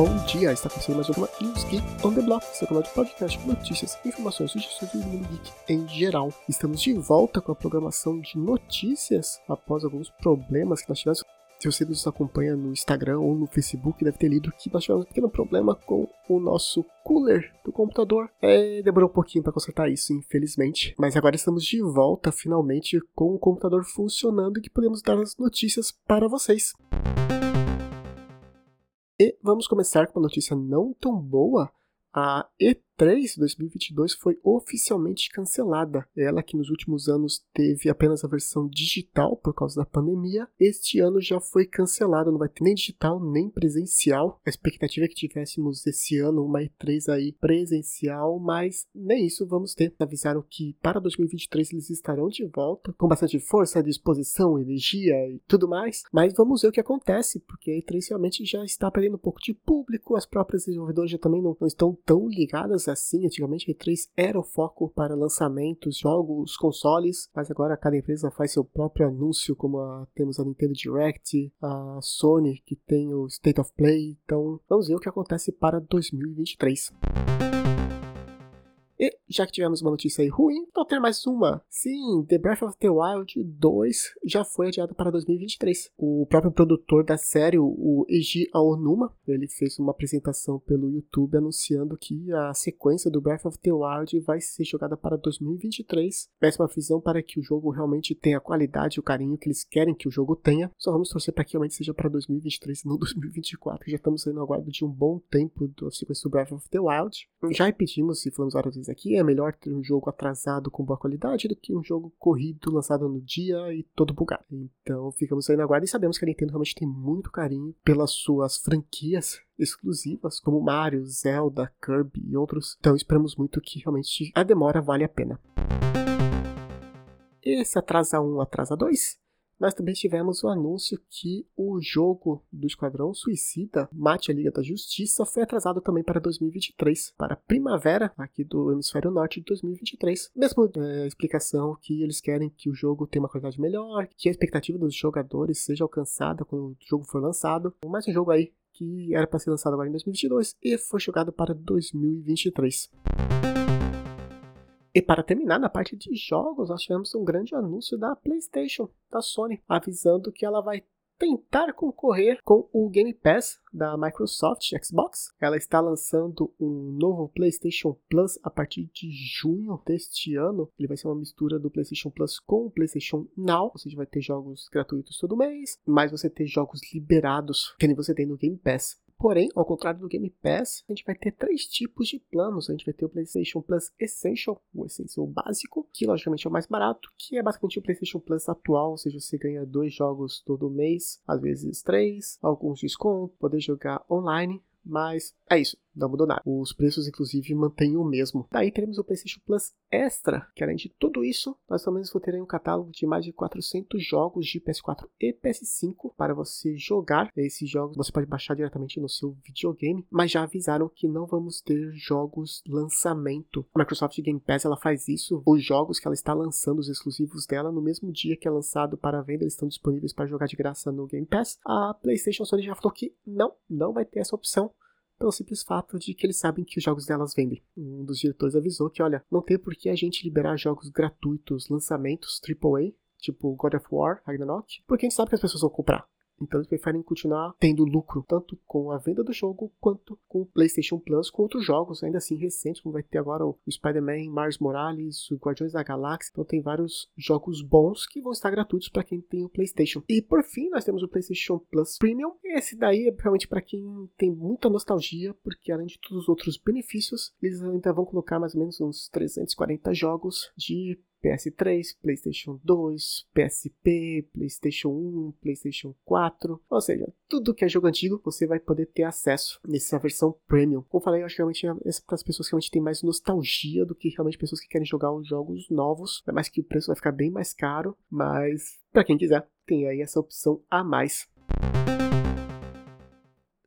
bom dia! Está começando mais uma News Geek on the Block, seu canal de podcast com notícias, informações, sugestões do mundo geek em geral. Estamos de volta com a programação de notícias após alguns problemas que nós tivemos. Se você nos acompanha no Instagram ou no Facebook, deve ter lido que nós tivemos um pequeno problema com o nosso cooler do computador. É, demorou um pouquinho para consertar isso, infelizmente. Mas agora estamos de volta, finalmente, com o computador funcionando e que podemos dar as notícias para vocês. E vamos começar com uma notícia não tão boa. A E3 2022 foi oficialmente cancelada. Ela que nos últimos anos teve apenas a versão digital por causa da pandemia, este ano já foi cancelada, não vai ter nem digital nem presencial. A expectativa é que tivéssemos esse ano uma E3 aí presencial, mas nem isso vamos ter. Avisaram que para 2023 eles estarão de volta com bastante força, disposição, energia e tudo mais, mas vamos ver o que acontece, porque a E3 realmente já está perdendo um pouco de público, as próprias desenvolvedoras já também não, não estão tão ligadas assim. Antigamente a E3 era o foco para lançamentos, jogos, consoles, mas agora cada empresa faz seu próprio anúncio, como a, temos a Nintendo Direct, a Sony que tem o State of Play. Então vamos ver o que acontece para 2023. E já que tivemos uma notícia aí ruim, vou ter mais uma. Sim, The Breath of the Wild 2 já foi adiado para 2023. O próprio produtor da série, o Eiji Aonuma, ele fez uma apresentação pelo YouTube anunciando que a sequência do Breath of the Wild vai ser jogada para 2023. Péssima visão para que o jogo realmente tenha a qualidade e o carinho que eles querem que o jogo tenha. Só vamos torcer para que realmente seja para 2023 e não 2024. Já estamos saindo aguardo de um bom tempo da sequência do Breath of the Wild. Já repetimos, se falamos várias vezes aqui, é melhor ter um jogo atrasado com boa qualidade do que um jogo corrido lançado no dia e todo bugado. Então ficamos aí na guarda e sabemos que a Nintendo realmente tem muito carinho pelas suas franquias exclusivas, como Mario, Zelda, Kirby e outros. Então esperamos muito que realmente a demora vale a pena. Esse atrasa 1, atrasa 2? Nós também tivemos o anúncio que o jogo do Esquadrão Suicida, Mate a Liga da Justiça, foi atrasado também para 2023, para primavera aqui do hemisfério norte de 2023. Mesmo é, explicação que eles querem que o jogo tenha uma qualidade melhor, que a expectativa dos jogadores seja alcançada quando o jogo for lançado. Mais um jogo aí que era para ser lançado agora em 2022 e foi jogado para 2023. E para terminar, na parte de jogos, nós tivemos um grande anúncio da PlayStation, da Sony, avisando que ela vai tentar concorrer com o Game Pass da Microsoft Xbox. Ela está lançando um novo PlayStation Plus a partir de junho deste ano. Ele vai ser uma mistura do PlayStation Plus com o PlayStation Now, seja, vai ter jogos gratuitos todo mês, mas você ter jogos liberados que nem você tem no Game Pass. Porém, ao contrário do Game Pass, a gente vai ter três tipos de planos. A gente vai ter o PlayStation Plus Essential, o Essential básico, que logicamente é o mais barato, que é basicamente o PlayStation Plus atual, ou seja, você ganha dois jogos todo mês, às vezes três, alguns descontos, poder jogar online. Mas é isso, não mudou nada. Os preços, inclusive, mantêm o mesmo. Daí teremos o PlayStation Plus Extra, que além de tudo isso, nós também vamos ter um catálogo de mais de 400 jogos de PS4 e PS5 para você jogar. Esses jogos você pode baixar diretamente no seu videogame, mas já avisaram que não vamos ter jogos lançamento. A Microsoft Game Pass ela faz isso. Os jogos que ela está lançando, os exclusivos dela, no mesmo dia que é lançado para venda, eles estão disponíveis para jogar de graça no Game Pass. A PlayStation Sony já falou que não, não vai ter essa opção pelo simples fato de que eles sabem que os jogos delas vendem. Um dos diretores avisou que, olha, não tem por que a gente liberar jogos gratuitos, lançamentos AAA, tipo God of War, Ragnarok, porque a gente sabe que as pessoas vão comprar. Então eles preferem continuar tendo lucro, tanto com a venda do jogo, quanto com o PlayStation Plus, com outros jogos, ainda assim recentes, como vai ter agora o Spider-Man, Mars Morales, o Guardiões da Galáxia. Então tem vários jogos bons que vão estar gratuitos para quem tem o PlayStation. E por fim, nós temos o PlayStation Plus Premium. Esse daí é realmente para quem tem muita nostalgia, porque além de todos os outros benefícios, eles ainda vão colocar mais ou menos uns 340 jogos de PS3, PlayStation 2, PSP, PlayStation 1, PlayStation 4, ou seja, tudo que é jogo antigo você vai poder ter acesso nessa versão premium. Como falei, eu acho que realmente é para as pessoas que realmente têm mais nostalgia do que realmente pessoas que querem jogar os jogos novos, é mais que o preço vai ficar bem mais caro, mas para quem quiser, tem aí essa opção a mais.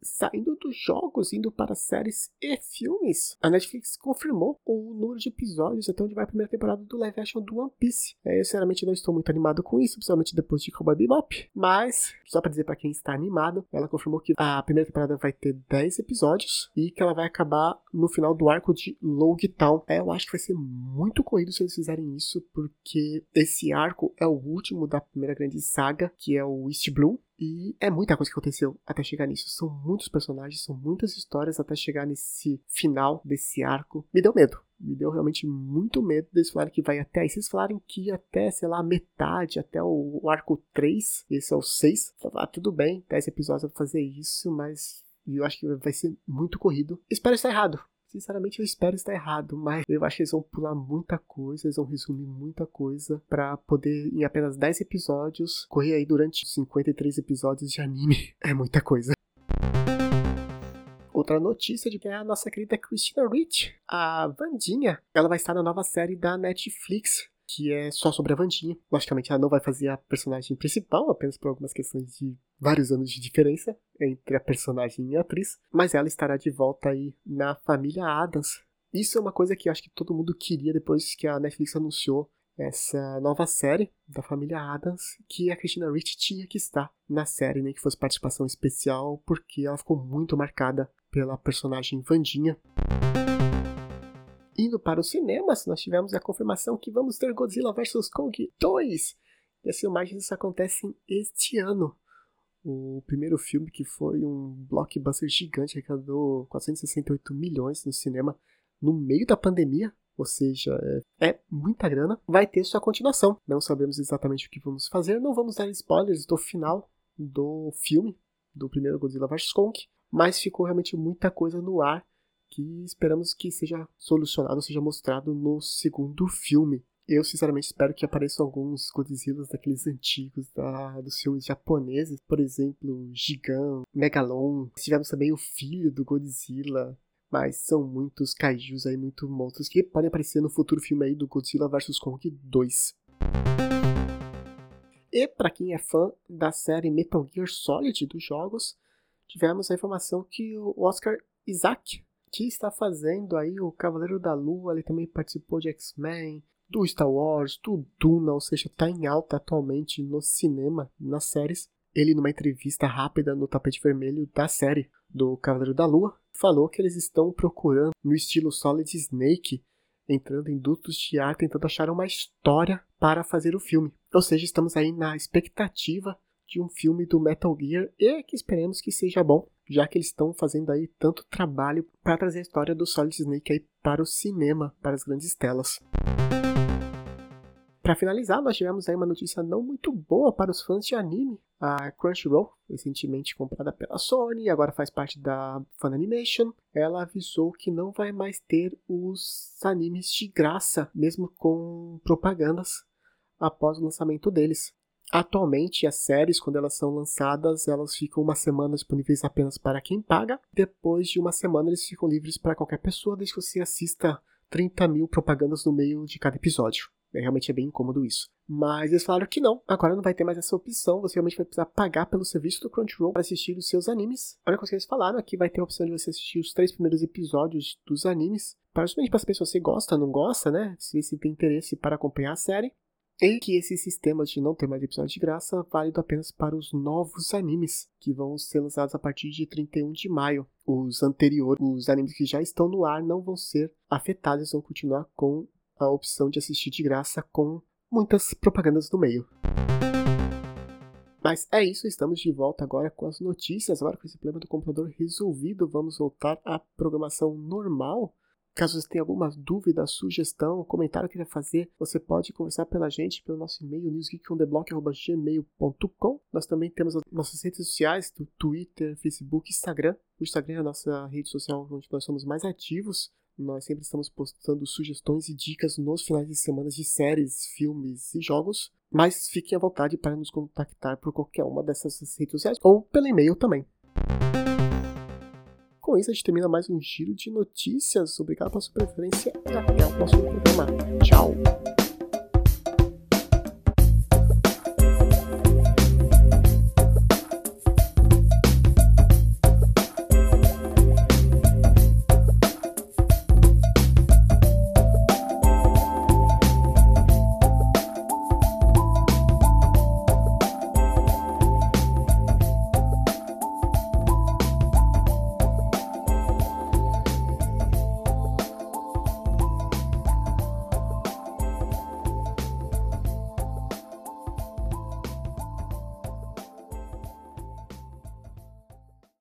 Saindo dos jogos, indo para séries e filmes, a Netflix confirmou o número de episódios até onde vai a primeira temporada do live action do One Piece. É, eu, sinceramente, não estou muito animado com isso, principalmente depois de Cowboy Bebop. Mas, só para dizer para quem está animado, ela confirmou que a primeira temporada vai ter 10 episódios e que ela vai acabar no final do arco de Log Town. É, eu acho que vai ser muito corrido se eles fizerem isso, porque esse arco é o último da primeira grande saga, que é o East Blue. E é muita coisa que aconteceu até chegar nisso. São muitos personagens, são muitas histórias até chegar nesse final desse arco. Me deu medo. Me deu realmente muito medo deles falarem que vai até. Se eles falarem que até, sei lá, metade, até o, arco 3, esse é o 6, ah, tudo bem, 10 episódios pra fazer isso, mas eu acho que vai ser muito corrido. Espero estar errado. Sinceramente, eu espero estar errado, mas eu acho que eles vão pular muita coisa, eles vão resumir muita coisa para poder, em apenas 10 episódios, correr aí durante 53 episódios de anime. É muita coisa. Outra notícia de que é a nossa querida Christina Rich, a Vandinha, ela vai estar na nova série da Netflix, que é só sobre a Vandinha. Logicamente, ela não vai fazer a personagem principal, apenas por algumas questões de vários anos de diferença entre a personagem e a atriz, mas ela estará de volta aí na família Adams. Isso é uma coisa que eu acho que todo mundo queria depois que a Netflix anunciou essa nova série da família Adams, que a Christina Ricci tinha que estar na série, nem né, que fosse participação especial, porque ela ficou muito marcada pela personagem Vandinha. Indo para os cinemas, nós tivemos a confirmação que vamos ter Godzilla vs Kong 2. E as filmagens acontecem este ano. O primeiro filme, que foi um blockbuster gigante, arrecadou 468 milhões no cinema no meio da pandemia, ou seja, é, é, muita grana. Vai ter sua continuação. Não sabemos exatamente o que vamos fazer, não vamos dar spoilers do final do filme, do primeiro Godzilla vs Kong, mas ficou realmente muita coisa no ar que esperamos que seja solucionado, seja mostrado no segundo filme. Eu, sinceramente, espero que apareçam alguns Godzillas daqueles antigos, da, dos filmes japoneses. Por exemplo, Gigan, Megalon. Tivemos também o filho do Godzilla. Mas são muitos kaijus aí, muitos monstros que podem aparecer no futuro filme aí do Godzilla vs Kong 2. E para quem é fã da série Metal Gear Solid dos jogos, tivemos a informação que o Oscar Isaac, que está fazendo aí o Cavaleiro da Lua, ele também participou de X-Men, do Star Wars, do Duna, ou seja, está em alta atualmente no cinema, nas séries. Ele, numa entrevista rápida no tapete vermelho da série do Cavaleiro da Lua, falou que eles estão procurando no estilo Solid Snake, entrando em dutos de ar, tentando achar uma história para fazer o filme. Ou seja, estamos aí na expectativa de um filme do Metal Gear e que esperemos que seja bom já que eles estão fazendo aí tanto trabalho para trazer a história do Solid Snake aí para o cinema, para as grandes telas. Para finalizar, nós tivemos aí uma notícia não muito boa para os fãs de anime. A Crunchyroll, recentemente comprada pela Sony, agora faz parte da Funimation, ela avisou que não vai mais ter os animes de graça, mesmo com propagandas, após o lançamento deles. Atualmente, as séries, quando elas são lançadas, elas ficam uma semana disponíveis apenas para quem paga. Depois de uma semana, eles ficam livres para qualquer pessoa, desde que você assista 30 mil propagandas no meio de cada episódio. É, realmente é bem incômodo isso. Mas eles falaram que não, agora não vai ter mais essa opção. Você realmente vai precisar pagar pelo serviço do Crunchyroll para assistir os seus animes. A única coisa que eles falaram aqui vai ter a opção de você assistir os três primeiros episódios dos animes. Para justamente para saber se você gosta ou não gosta, né? Se você tem interesse para acompanhar a série. E que esse sistema de não ter mais episódios de graça é válido apenas para os novos animes, que vão ser lançados a partir de 31 de maio. Os anteriores, os animes que já estão no ar, não vão ser afetados, vão continuar com a opção de assistir de graça com muitas propagandas no meio. Mas é isso, estamos de volta agora com as notícias. Agora com esse problema do computador resolvido, vamos voltar à programação normal. Caso você tenha alguma dúvida, sugestão, comentário que queira fazer, você pode conversar pela gente pelo nosso e-mail newsgeekontheblock.gmail.com Nós também temos as nossas redes sociais, do Twitter, Facebook, Instagram. O Instagram é a nossa rede social onde nós somos mais ativos. Nós sempre estamos postando sugestões e dicas nos finais de semana de séries, filmes e jogos. Mas fiquem à vontade para nos contactar por qualquer uma dessas redes sociais ou pelo e-mail também. Com isso, a gente termina mais um giro de notícias. Obrigado pela sua preferência e até o próximo programa. Tchau!